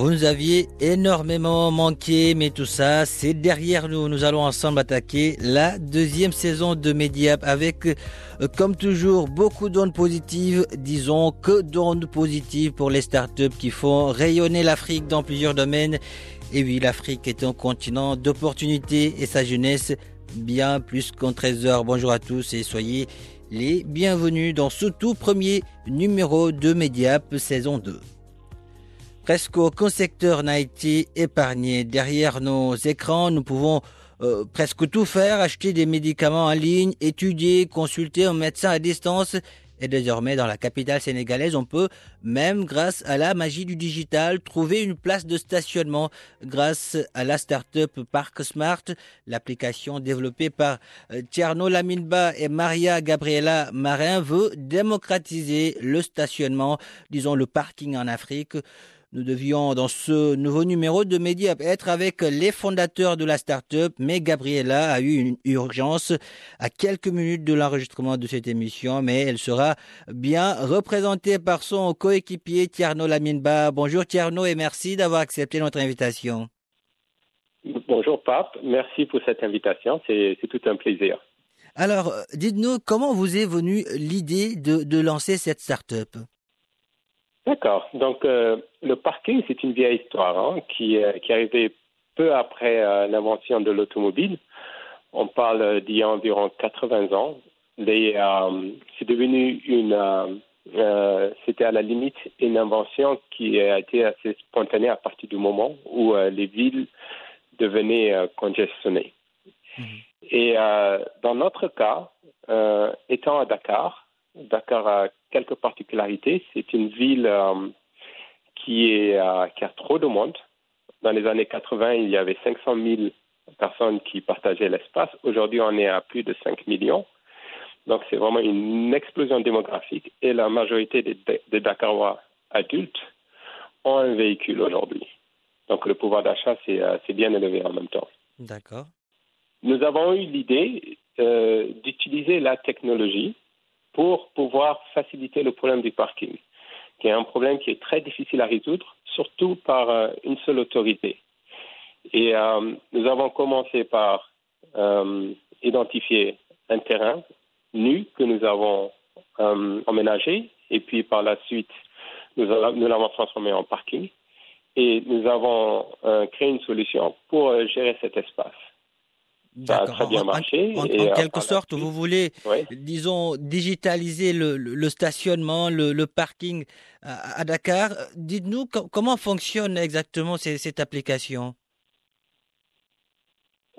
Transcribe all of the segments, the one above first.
Vous nous aviez énormément manqué, mais tout ça, c'est derrière nous. Nous allons ensemble attaquer la deuxième saison de Mediap avec, euh, comme toujours, beaucoup d'ondes positives. Disons que d'ondes positives pour les startups qui font rayonner l'Afrique dans plusieurs domaines. Et oui, l'Afrique est un continent d'opportunités et sa jeunesse bien plus qu'un trésor. Bonjour à tous et soyez les bienvenus dans ce tout premier numéro de Mediap saison 2. Presque aucun secteur n'a été épargné. Derrière nos écrans, nous pouvons euh, presque tout faire, acheter des médicaments en ligne, étudier, consulter un médecin à distance. Et désormais, dans la capitale sénégalaise, on peut, même grâce à la magie du digital, trouver une place de stationnement grâce à la start-up Park Smart, l'application développée par euh, Tierno Laminba et Maria Gabriela Marin veut démocratiser le stationnement, disons le parking en Afrique. Nous devions, dans ce nouveau numéro de Média, être avec les fondateurs de la start-up, mais Gabriela a eu une urgence à quelques minutes de l'enregistrement de cette émission, mais elle sera bien représentée par son coéquipier Tierno Laminba. Bonjour Tierno et merci d'avoir accepté notre invitation. Bonjour Pape, merci pour cette invitation, c'est tout un plaisir. Alors, dites-nous, comment vous est venue l'idée de, de lancer cette start-up? D'accord. Donc, euh, le parking, c'est une vieille histoire hein, qui, euh, qui est arrivée peu après euh, l'invention de l'automobile. On parle d'il y a environ 80 ans. c'est devenu une. C'était à la limite une invention qui a été assez spontanée à partir du moment où les villes devenaient congestionnées. Mmh. Et dans notre cas, étant à Dakar, Dakar a quelques particularités. C'est une ville euh, qui, est, euh, qui a trop de monde. Dans les années 80, il y avait 500 000 personnes qui partageaient l'espace. Aujourd'hui, on est à plus de 5 millions. Donc, c'est vraiment une explosion démographique et la majorité des, des Dakarois adultes ont un véhicule aujourd'hui. Donc, le pouvoir d'achat, c'est euh, bien élevé en même temps. D'accord. Nous avons eu l'idée d'utiliser la technologie pour pouvoir faciliter le problème du parking, qui est un problème qui est très difficile à résoudre, surtout par euh, une seule autorité. Et euh, nous avons commencé par euh, identifier un terrain nu que nous avons emménagé, et puis par la suite, nous, nous l'avons transformé en parking, et nous avons créé une solution pour gérer cet espace. Ça a très bien marché. En, euh, quelque sorte, vous voulez, disons, digitaliser le, stationnement, le, parking à, Dakar. Dites-nous comment fonctionne exactement cette application?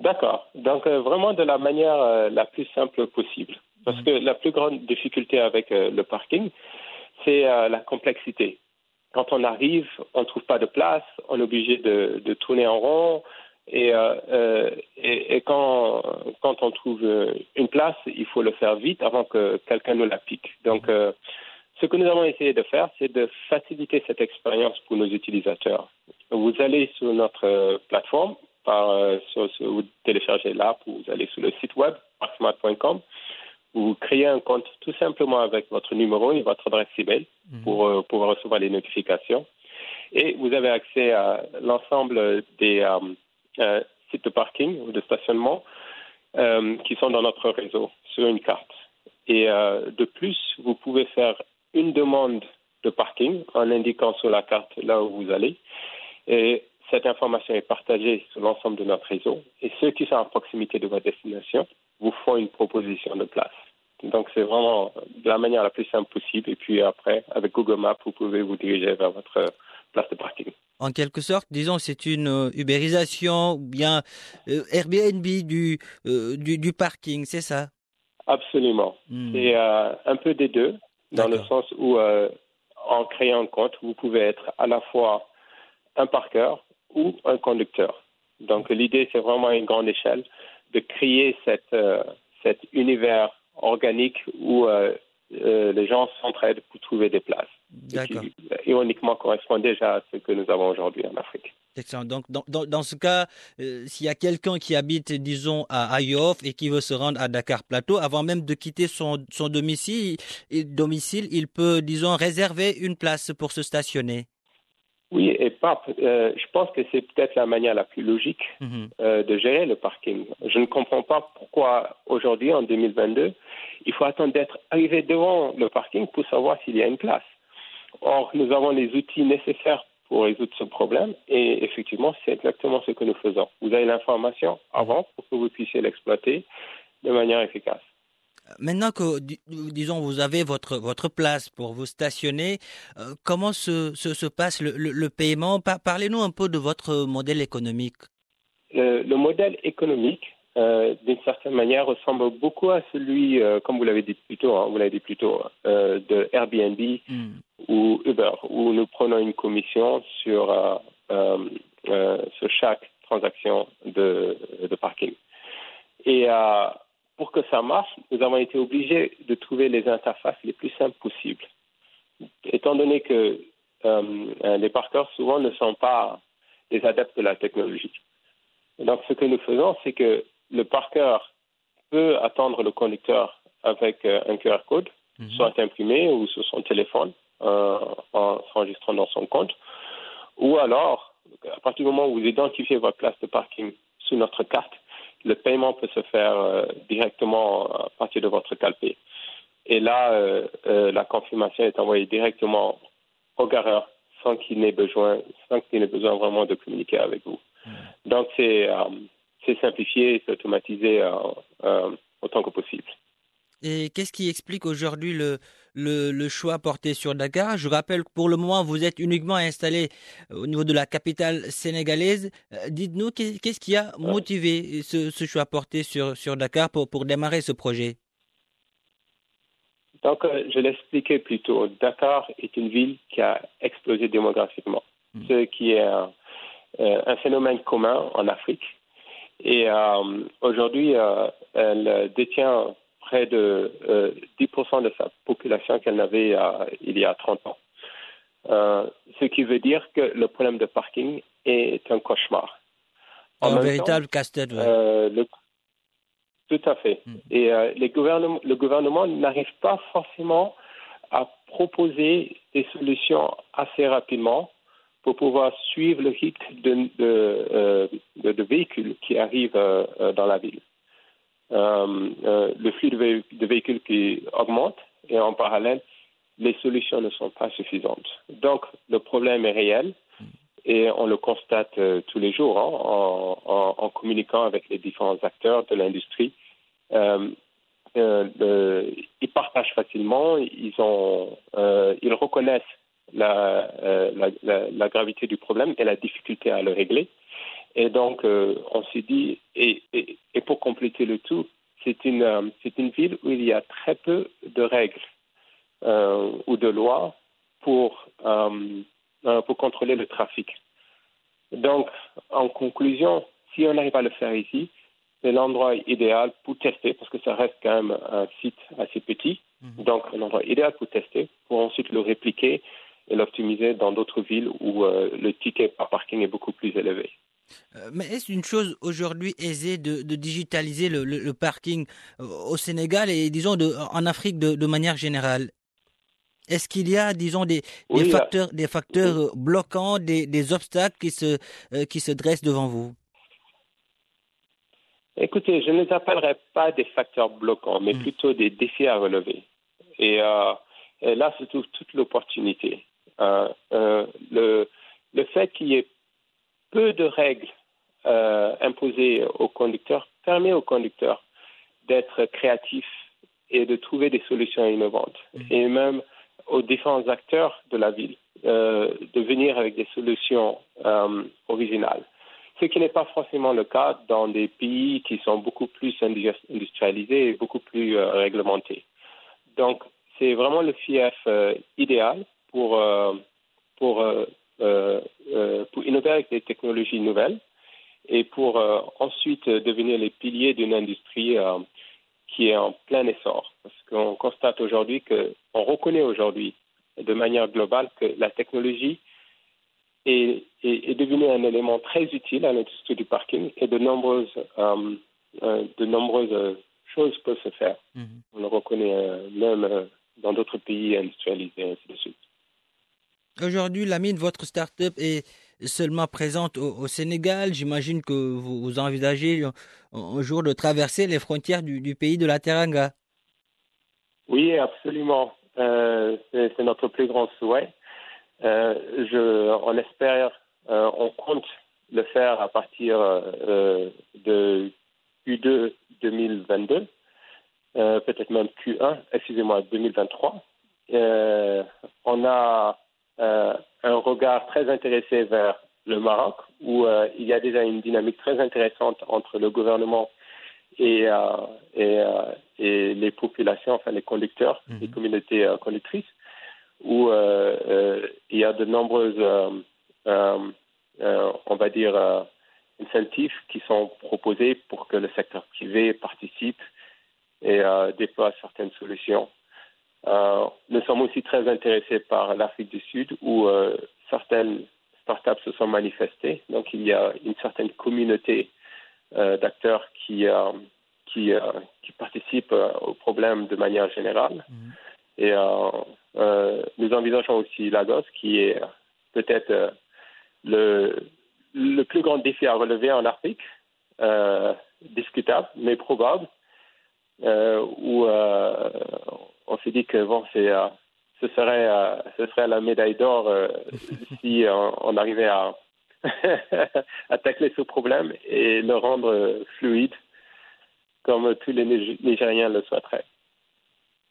D'accord. Donc, euh, vraiment de la manière euh, la plus simple possible. Parce mmh. que la plus grande difficulté avec le parking, c'est la complexité. Quand on arrive, on ne trouve pas de place, on est obligé de, de tourner en rond, et, euh, euh, et, et, quand, quand on trouve euh, une place, il faut le faire vite avant que quelqu'un nous la pique. Donc, euh, ce que nous avons essayé de faire, c'est de faciliter cette expérience pour nos utilisateurs. Vous allez sur notre plateforme, par, sur, sur, vous téléchargez l'app, vous allez sur le site web, smart.com, vous créez un compte tout simplement avec votre numéro et votre adresse email mmh. pour pouvoir recevoir les notifications. Et vous avez accès à l'ensemble des sites de parking ou de stationnement euh, qui sont dans notre réseau sur une carte. Et euh, de plus, vous pouvez faire une demande de parking en indiquant sur la carte là où vous allez. Et cette information est partagée sur l'ensemble de notre réseau et ceux qui sont à proximité de votre destination vous font une proposition de place. Donc, c'est vraiment de la manière la plus simple possible. Et puis après, avec Google Maps, vous pouvez vous diriger vers votre place de parking. En quelque sorte, disons, c'est une euh, ubérisation ou bien euh, Airbnb du, euh, du, du, parking, c'est ça? Absolument. Hmm. C'est un peu des deux, dans le sens où, en créant un compte, vous pouvez être à la fois un parqueur ou un conducteur. Donc, l'idée, c'est vraiment à une grande échelle de créer cette, cet univers organique où les gens s'entraident pour trouver des places. Qui, ironiquement, correspond déjà à ce que nous avons aujourd'hui en Afrique. Excellent. Donc, dans, dans, dans ce cas, euh, s'il y a quelqu'un qui habite, disons, à Ayof et qui veut se rendre à Dakar Plateau, avant même de quitter son, son domicile, il, domicile, il peut, disons, réserver une place pour se stationner. Oui, et Pape, euh, je pense que c'est peut-être la manière la plus logique mm-hmm. euh, de gérer le parking. Je ne comprends pas pourquoi aujourd'hui, en 2022, il faut attendre d'être arrivé devant le parking pour savoir s'il y a une place. Or, nous avons les outils nécessaires pour résoudre ce problème et effectivement, c'est exactement ce que nous faisons. Vous avez l'information avant pour que vous puissiez l'exploiter de manière efficace. Maintenant que, disons, vous avez votre, votre place pour vous stationner, euh, comment se, se, se passe le, le, le paiement? Parlez-nous un peu de votre modèle économique. Le, le modèle économique, euh, d'une certaine manière, ressemble beaucoup à celui, euh, comme vous l'avez dit plus tôt, hein, vous l'avez dit plus tôt, de Airbnb mm. Ou Uber, où nous prenons une commission sur, euh, sur chaque transaction de, de parking. Et pour que ça marche, nous avons été obligés de trouver les interfaces les plus simples possibles. Étant donné que euh, les parkers souvent ne sont pas des adeptes de la technologie. Donc, ce que nous faisons, c'est que le parker peut attendre le conducteur avec euh, un QR code, mm -hmm. soit imprimé ou sur son téléphone, euh, en s'enregistrant dans son compte, ou alors, à partir du moment où vous identifiez votre place de parking sous notre carte, le paiement peut se faire euh, directement à partir de votre calpé. Et là, euh, euh, la confirmation est envoyée directement au gareur sans qu'il n'ait besoin, sans qu'il ait besoin vraiment de communiquer avec vous. Mmh. Donc c'est c'est simplifié, c'est automatisé autant que possible. Et qu'est-ce qui explique aujourd'hui le, le, le, choix porté sur Dakar Je rappelle que pour le moment, vous êtes uniquement installé au niveau de la capitale sénégalaise. Euh, dites-nous, qu'est-ce qui a motivé ce, ce, choix porté sur, sur Dakar pour, pour démarrer ce projet? Donc, euh, je l'expliquais plus tôt. Dakar est une ville qui a explosé démographiquement, mmh. ce qui est un, euh, un, phénomène commun en Afrique. Et euh, aujourd'hui, euh, elle détient près de euh, 10% de sa population qu'elle n'avait euh, il y a 30 ans. Euh, ce qui veut dire que le problème de parking est un cauchemar. En un véritable casse-tête. Ouais. Euh, le... Tout à fait. Mm. Et euh, les gouvernements, le gouvernement n'arrive pas forcément à proposer des solutions assez rapidement pour pouvoir suivre le rythme de, de, de, de véhicules qui arrivent dans la ville. Euh, euh, le flux de, vé de, véhicules qui augmente et en parallèle, les solutions ne sont pas suffisantes. Donc, le problème est réel et on le constate euh, tous les jours hein, en, communiquant avec les différents acteurs de l'industrie. Ils partagent facilement, ils, reconnaissent la, la, gravité du problème et la difficulté à le régler. Et donc, euh, on s'est dit, et, et, et, pour compléter le tout, c'est une, euh, c'est une ville où il y a très peu de règles euh, ou de lois pour, pour contrôler le trafic. Donc, en conclusion, si on arrive à le faire ici, c'est l'endroit idéal pour tester, parce que ça reste quand même un site assez petit. Mmh. Donc, un endroit idéal pour tester, pour ensuite le répliquer et l'optimiser dans d'autres villes où le ticket par parking est beaucoup plus élevé. Euh, mais est-ce une chose aujourd'hui aisée de, de digitaliser le, le, le, parking euh, au Sénégal et disons de, en Afrique de, de manière générale? Est-ce qu'il y a, disons, des, oui, des facteurs, des facteurs oui. bloquants, des, des, obstacles qui se, euh, qui se dressent devant vous? Écoutez, je ne les appellerai pas des facteurs bloquants, mais mmh. plutôt des défis à relever. Et, euh, et là, c'est tout, toute l'opportunité. Euh, le, le fait qu'il y ait peu de règles euh, imposées aux conducteurs permet aux conducteurs d'être créatifs et de trouver des solutions innovantes. Mmh. Et même aux différents acteurs de la ville euh, de venir avec des solutions euh, originales. Ce qui n'est pas forcément le cas dans des pays qui sont beaucoup plus industrialisés et beaucoup plus euh, réglementés. Donc, c'est vraiment le FIF euh, idéal pour, pour, pour innover avec des technologies nouvelles et pour ensuite devenir les piliers d'une industrie qui est en plein essor. Parce qu'on constate aujourd'hui que, on reconnaît aujourd'hui de manière globale que la technologie est, est, est devenue un élément très utile à l'industrie du parking et de nombreuses, euh, euh, de nombreuses choses peuvent se faire. Mm -hmm. On le reconnaît euh, même dans d'autres pays industrialisés, ainsi de suite. Aujourd'hui, Lamine, votre start-up est seulement présente au, Sénégal. J'imagine que vous, envisagez un, jour de traverser les frontières du, pays de la Teranga. Oui, absolument. Euh, C'est notre plus grand souhait. Euh, on espère, euh, on compte le faire à partir de Q2 2022, euh, peut-être même Q1, excusez-moi, 2023. Euh, on a euh, un regard très intéressé vers le Maroc, où euh, il y a déjà une dynamique très intéressante entre le gouvernement et, euh, et, et, les populations, enfin les conducteurs, -hmm. les communautés conductrices, où il y a de nombreuses, on va dire, incentives qui sont proposés pour que le secteur privé participe et déploie certaines solutions. Nous sommes aussi très intéressés par l'Afrique du Sud, où certaines startups se sont manifestées. Donc il y a une certaine communauté euh, d'acteurs qui, euh, qui, euh, qui, participent au problème de manière générale. Mmh. Et nous envisageons aussi Lagos, qui est peut-être le, le plus grand défi à relever en Afrique, discutable, mais probable, où on s'est dit que bon, c'est ce serait, euh, ce serait la médaille d'or euh, si on, on, arrivait à, à tacler ce problème et le rendre fluide comme tous les Nigériens le souhaiteraient.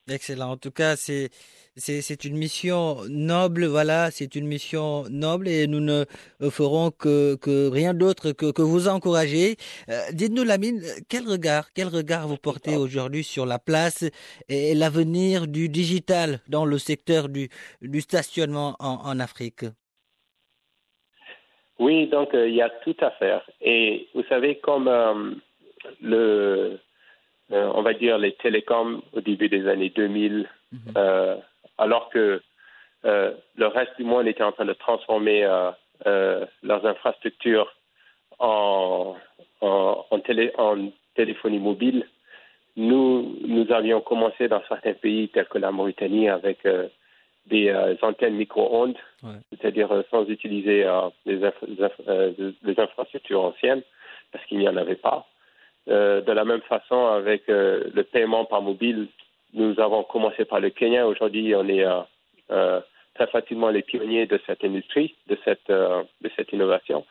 Excellent. En tout cas, c'est c'est une mission noble, voilà, c'est une mission noble et nous ne ferons que, que rien d'autre que, que vous encourager. Euh, Dites-nous, Lamine, quel regard, quel regard vous portez aujourd'hui sur la place et l'avenir du digital dans le secteur du, du stationnement en, en Afrique? Oui, donc euh, il y a tout à faire. Et vous savez, comme euh, le euh, on va dire, les télécoms au début des années 2000, mm -hmm. euh, alors que euh, le reste du monde était en train de transformer leurs infrastructures en, en, en, télé, en téléphonie mobile. Nous, nous avions commencé dans certains pays tels que la Mauritanie avec des antennes micro-ondes, ouais. c'est-à-dire sans utiliser des, inf inf des infrastructures anciennes, parce qu'il n'y en avait pas. Euh, de la même façon, avec euh, le paiement par mobile, nous avons commencé par le Kenya. Aujourd'hui, on est euh, très facilement les pionniers de cette industrie, de cette, innovation.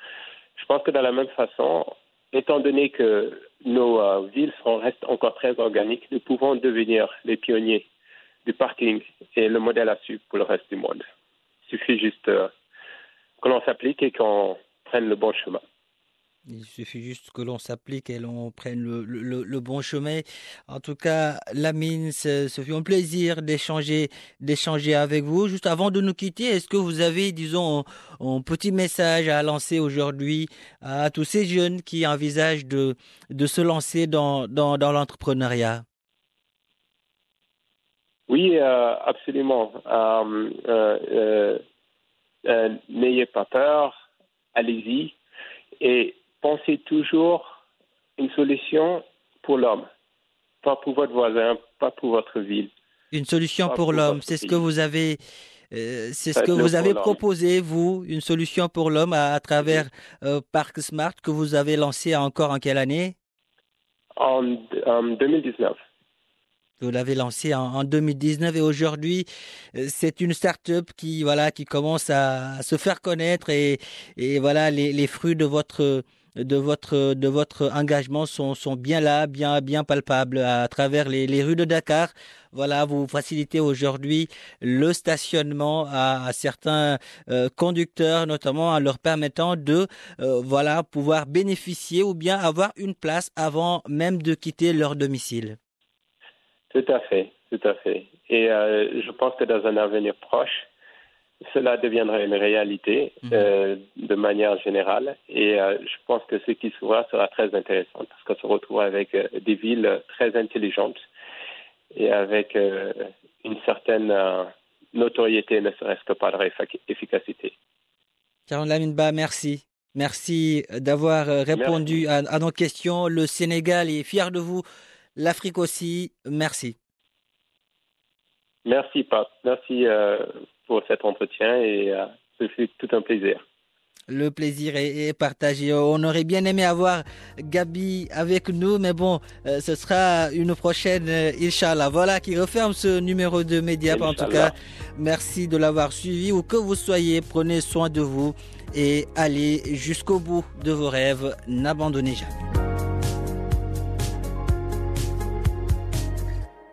Je pense que de la même façon, étant donné que nos villes restent encore très organiques, nous pouvons devenir les pionniers du parking et le modèle à suivre pour le reste du monde. Il suffit juste que l'on s'applique et qu'on prenne le bon chemin. Il suffit juste que l'on s'applique et l'on prenne le, le, bon chemin. En tout cas, Lamine, ce fut un plaisir d'échanger, d'échanger avec vous. Juste avant de nous quitter, est-ce que vous avez, disons, un, petit message à lancer aujourd'hui à tous ces jeunes qui envisagent de, de se lancer dans, dans, l'entrepreneuriat? Oui, euh, absolument. Euh, euh n'ayez pas peur, allez-y. Et pensez toujours une solution pour l'homme, pas pour votre voisin, pas pour votre ville. Une solution pour, pour l'homme, c'est ce que vous avez, euh, c'est ce que vous avez proposé, vous, une solution pour l'homme à, à, travers euh, Parc Smart que vous avez lancé encore en quelle année? En, en 2019. Vous l'avez lancé en, 2019 et aujourd'hui, euh, c'est une start-up qui, voilà, qui commence à, se faire connaître et, et voilà, les, les fruits de votre, de votre, de votre engagement sont, sont bien là, bien, bien palpables à travers les, les rues de Dakar. Voilà, vous facilitez aujourd'hui le stationnement à, certains euh, conducteurs, notamment en leur permettant de, euh, voilà, pouvoir bénéficier ou bien avoir une place avant même de quitter leur domicile. Tout à fait, tout à fait. Et euh, je pense que dans un avenir proche, cela deviendra une réalité mhm. euh, de manière générale. Et euh, je pense que ce qui s'ouvrira sera très intéressant parce qu'on se retrouve avec euh, des villes très intelligentes et avec une certaine notoriété, ne serait-ce que par leur efficacité. Caroline Laminba, merci. Merci d'avoir répondu à, à, nos questions. Le Sénégal est fier de vous, l'Afrique aussi. Merci. Merci, Pat. Merci pour cet entretien et euh, ce fut tout un plaisir. Le plaisir est, partagé. On aurait bien aimé avoir Gabi avec nous, mais bon, euh, ce sera une prochaine, euh, Inch'Allah. Voilà qui referme ce numéro de Média. En tout cas, merci de l'avoir suivi. Où que vous soyez, prenez soin de vous et allez jusqu'au bout de vos rêves. N'abandonnez jamais.